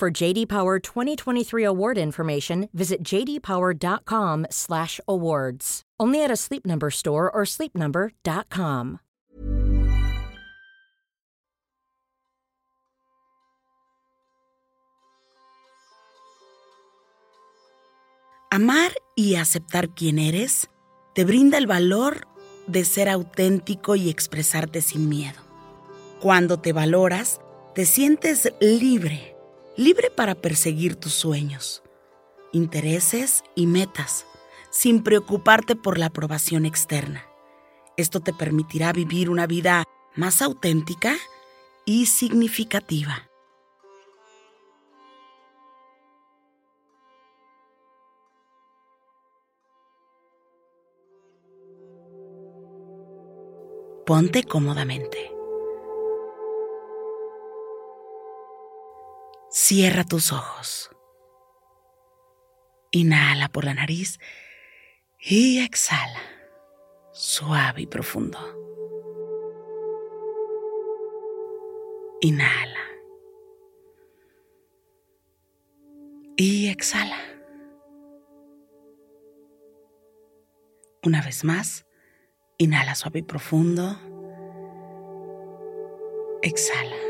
For JD Power 2023 award information, visit jdpower.com/awards. Only at a Sleep Number store or sleepnumber.com. Amar y aceptar quién eres te brinda el valor de ser auténtico y expresarte sin miedo. Cuando te valoras, te sientes libre, libre para perseguir tus sueños, intereses y metas, sin preocuparte por la aprobación externa. Esto te permitirá vivir una vida más auténtica y significativa. Ponte cómodamente. Cierra tus ojos. Inhala por la nariz y exhala, suave y profundo. Inhala. Y exhala. Una vez más. Inhala suave y profundo. Exhala.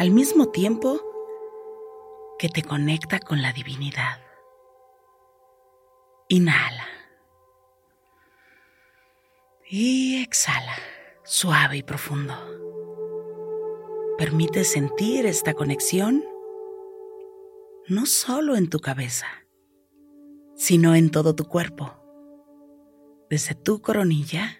al mismo tiempo que te conecta con la divinidad. Inhala. Y exhala, suave y profundo. Permite sentir esta conexión no solo en tu cabeza, sino en todo tu cuerpo desde tu coronilla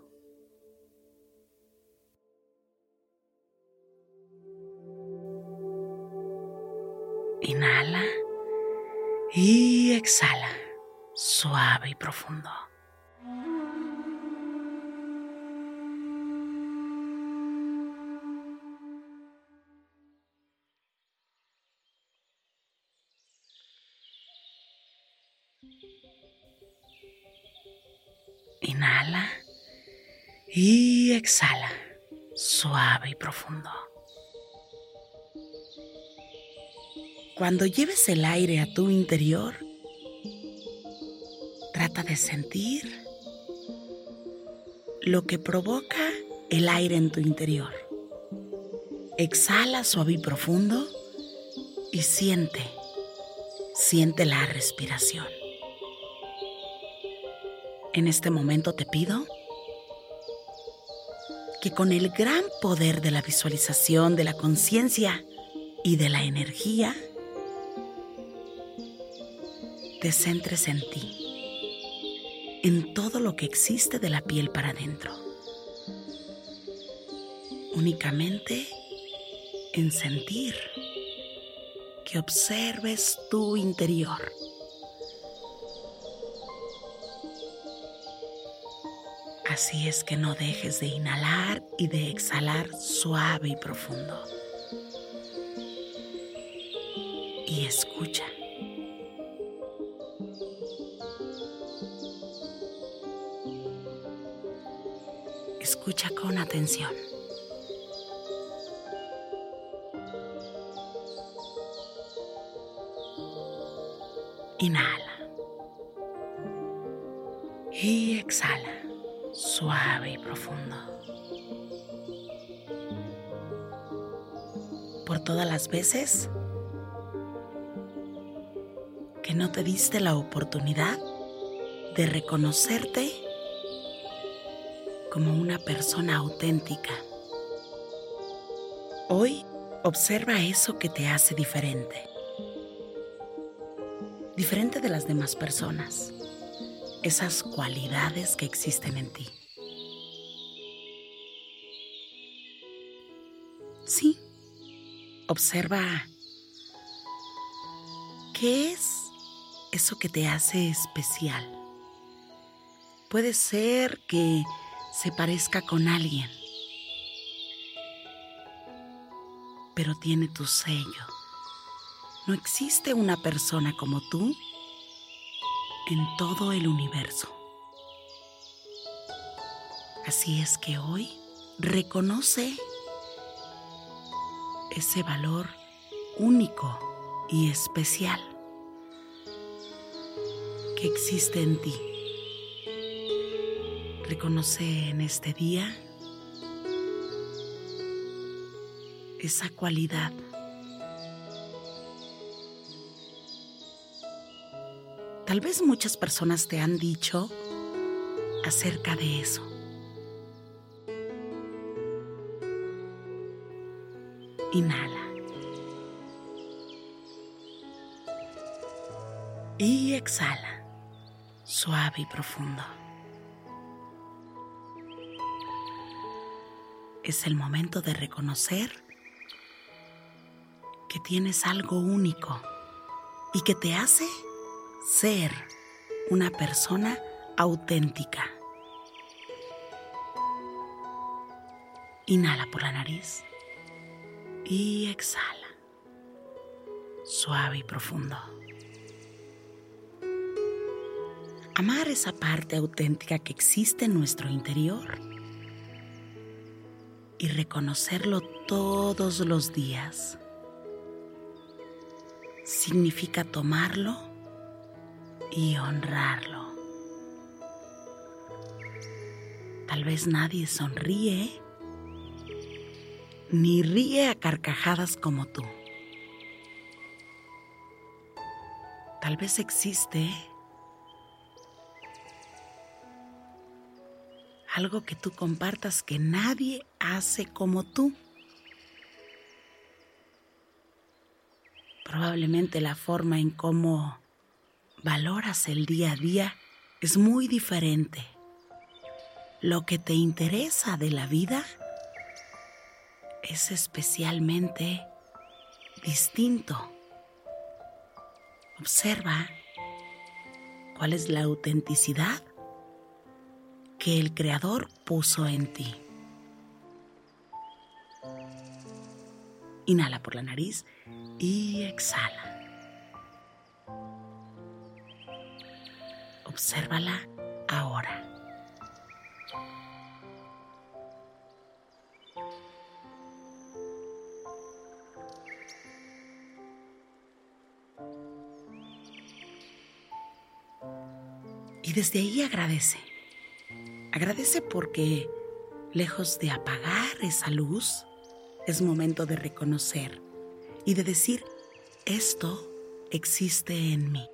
Inhala y exhala, suave y profundo. Inhala y exhala, suave y profundo. Cuando lleves el aire a tu interior, trata de sentir lo que provoca el aire en tu interior. Exhala suave y profundo y siente, siente la respiración. En este momento te pido que con el gran poder de la visualización, de la conciencia y de la energía, te centres en ti, en todo lo que existe de la piel para adentro. Únicamente en sentir que observes tu interior Así es que no dejes de inhalar y de exhalar suave y profundo. y escucha. Escucha con atención. Inhala. Y exhala, suave y profundo. Por todas las veces que no te diste la oportunidad de reconocerte como una persona auténtica. Hoy observa eso que te hace diferente. Diferente de las demás personas. Esas cualidades que existen en ti. Sí. Observa qué es eso que te hace especial. Puede ser que se parezca con alguien, pero tiene tu sello. No existe una persona como tú en todo el universo. Así es que hoy reconoce ese valor único y especial que existe en ti. Reconoce en este día esa cualidad. Tal vez muchas personas te han dicho acerca de eso. Inhala. Y exhala, suave y profundo. Es el momento de reconocer que tienes algo único y que te hace ser una persona auténtica. Inhala por la nariz y exhala, suave y profundo. Amar esa parte auténtica que existe en nuestro interior y reconocerlo todos los días. Significa tomarlo y honrarlo. Tal vez nadie sonríe ni ríe a carcajadas como tú. Tal vez existe algo que tú compartas que nadie hace como tú. Probablemente la forma en cómo valoras el día a día es muy diferente. Lo que te interesa de la vida es especialmente distinto. Observa cuál es la autenticidad que el Creador puso en ti. Inhala por la nariz y exhala. Obsérvala ahora. Y desde ahí agradece. Agradece porque, lejos de apagar esa luz, es momento de reconocer y de decir, esto existe en mí.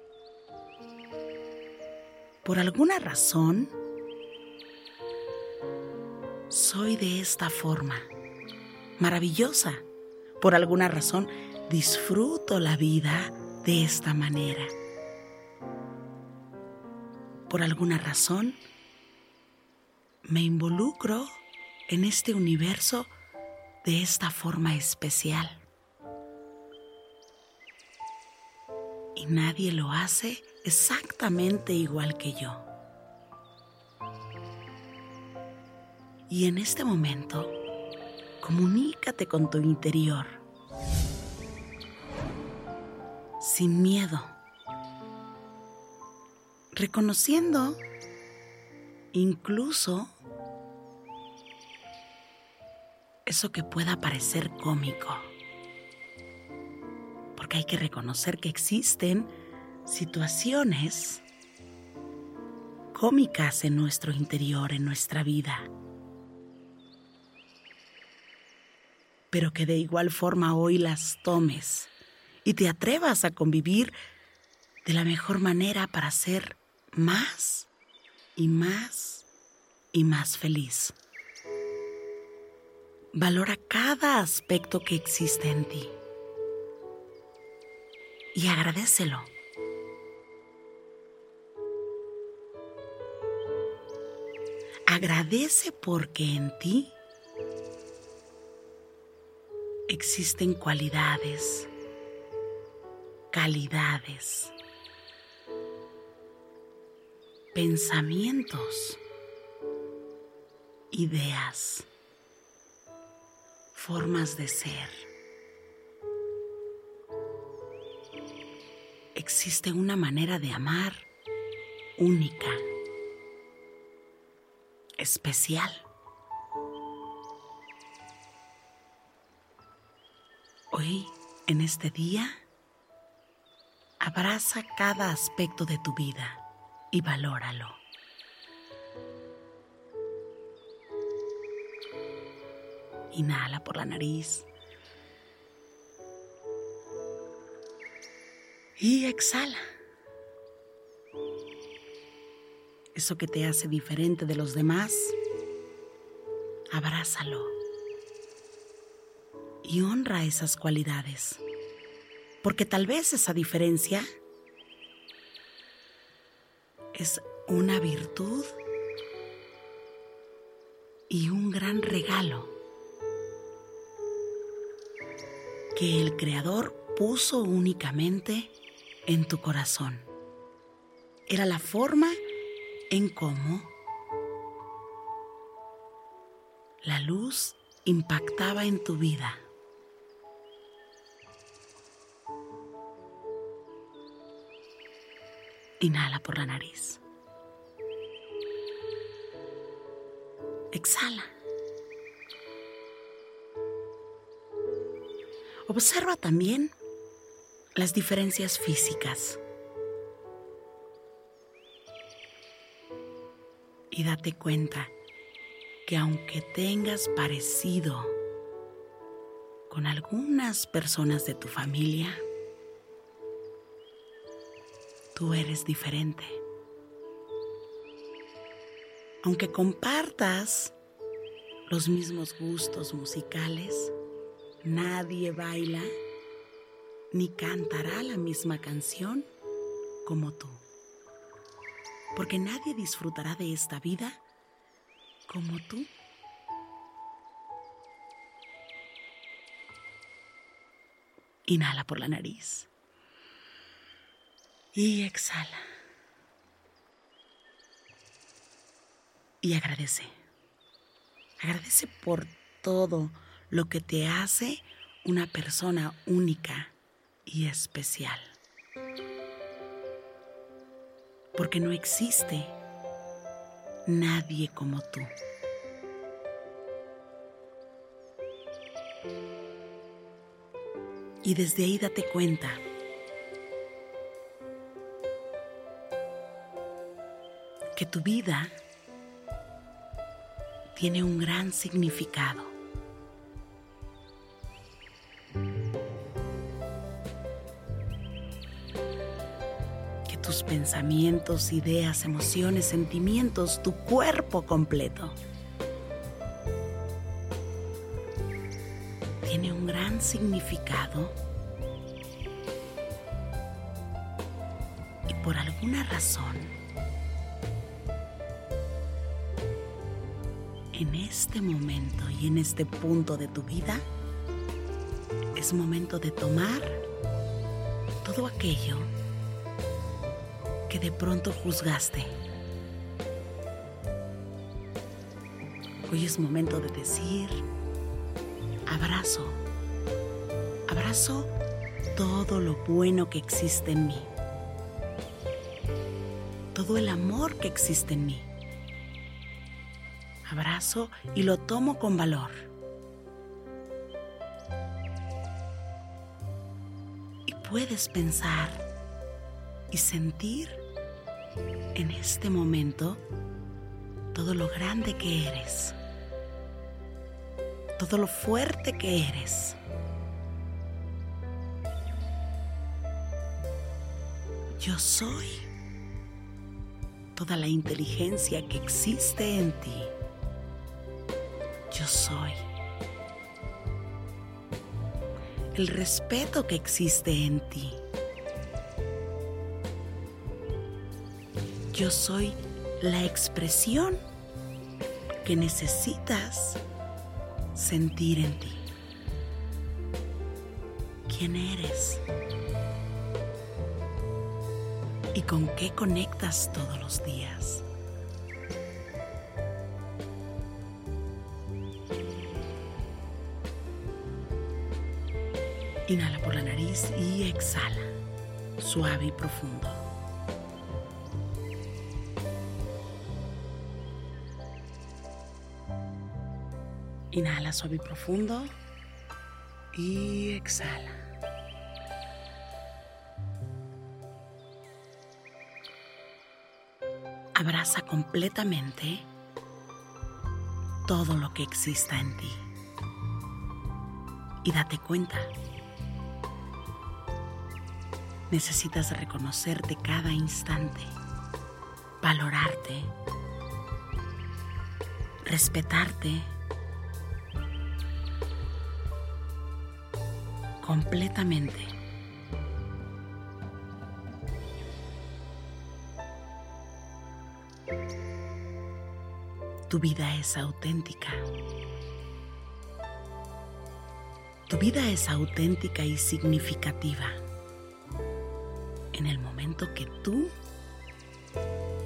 Por alguna razón, soy de esta forma, maravillosa. Por alguna razón, disfruto la vida de esta manera. Por alguna razón, me involucro en este universo de esta forma especial. Y nadie lo hace exactamente igual que yo. Y en este momento, comunícate con tu interior. sin miedo, reconociendo incluso eso que pueda parecer cómico. Porque hay que reconocer que existen situaciones cómicas en nuestro interior, en nuestra vida. Pero que de igual forma hoy las tomes y te atrevas a convivir de la mejor manera para ser más y más y más feliz. Valora cada aspecto que existe en ti y agradecelo. Agradece porque en ti existen cualidades, calidades, pensamientos, ideas, formas de ser. Existe una manera de amar única, especial. Hoy, en este día, abraza cada aspecto de tu vida y valóralo. Inhala por la nariz. Y exhala. Eso que te hace diferente de los demás, abrázalo. Y honra esas cualidades. Porque tal vez esa diferencia es una virtud y un gran regalo que el Creador puso únicamente en tu corazón. Era la forma en cómo la luz impactaba en tu vida. Inhala por la nariz. Exhala. Observa también las diferencias físicas. Y date cuenta que aunque tengas parecido con algunas personas de tu familia, tú eres diferente. Aunque compartas los mismos gustos musicales, nadie baila ni cantará la misma canción como tú. Porque nadie disfrutará de esta vida como tú. Inhala por la nariz y exhala. Y agradece. Agradece por todo lo que te hace una persona única y especial. Porque no existe nadie como tú. Y desde ahí date cuenta que tu vida tiene un gran significado. Pensamientos, ideas, emociones, sentimientos, tu cuerpo completo, tiene un gran significado. Y por alguna razón en este momento y en este punto de tu vida, es momento de tomar todo aquello que de pronto juzgaste. Hoy es momento de decir, abrazo, abrazo todo lo bueno que existe en mí, todo el amor que existe en mí. Abrazo y lo tomo con valor. Y puedes pensar y sentir en este momento todo lo grande que eres, todo lo fuerte que eres. Yo soy toda la inteligencia que existe en ti. Yo soy el respeto que existe en ti. Yo soy la expresión que necesitas sentir en ti. ¿Quién eres? ¿Y con qué conectas todos los días? Inhala por la nariz y exhala, suave y profundo. Inhala suave y profundo y exhala. Abraza completamente todo lo que exista en ti y date cuenta. Necesitas reconocerte cada instante, valorarte, respetarte completamente. Tu vida es auténtica. Tu vida es auténtica y significativa en el momento que tú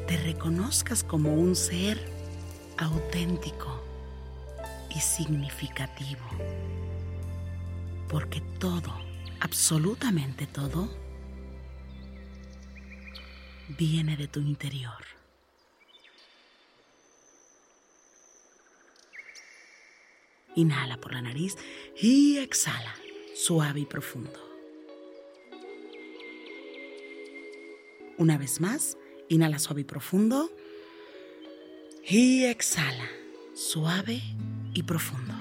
te reconozcas como un ser auténtico y significativo porque todo, absolutamente todo, viene de tu interior. Inhala por la nariz y exhala, suave y profundo. Una vez más, inhala suave y profundo y exhala, suave y profundo.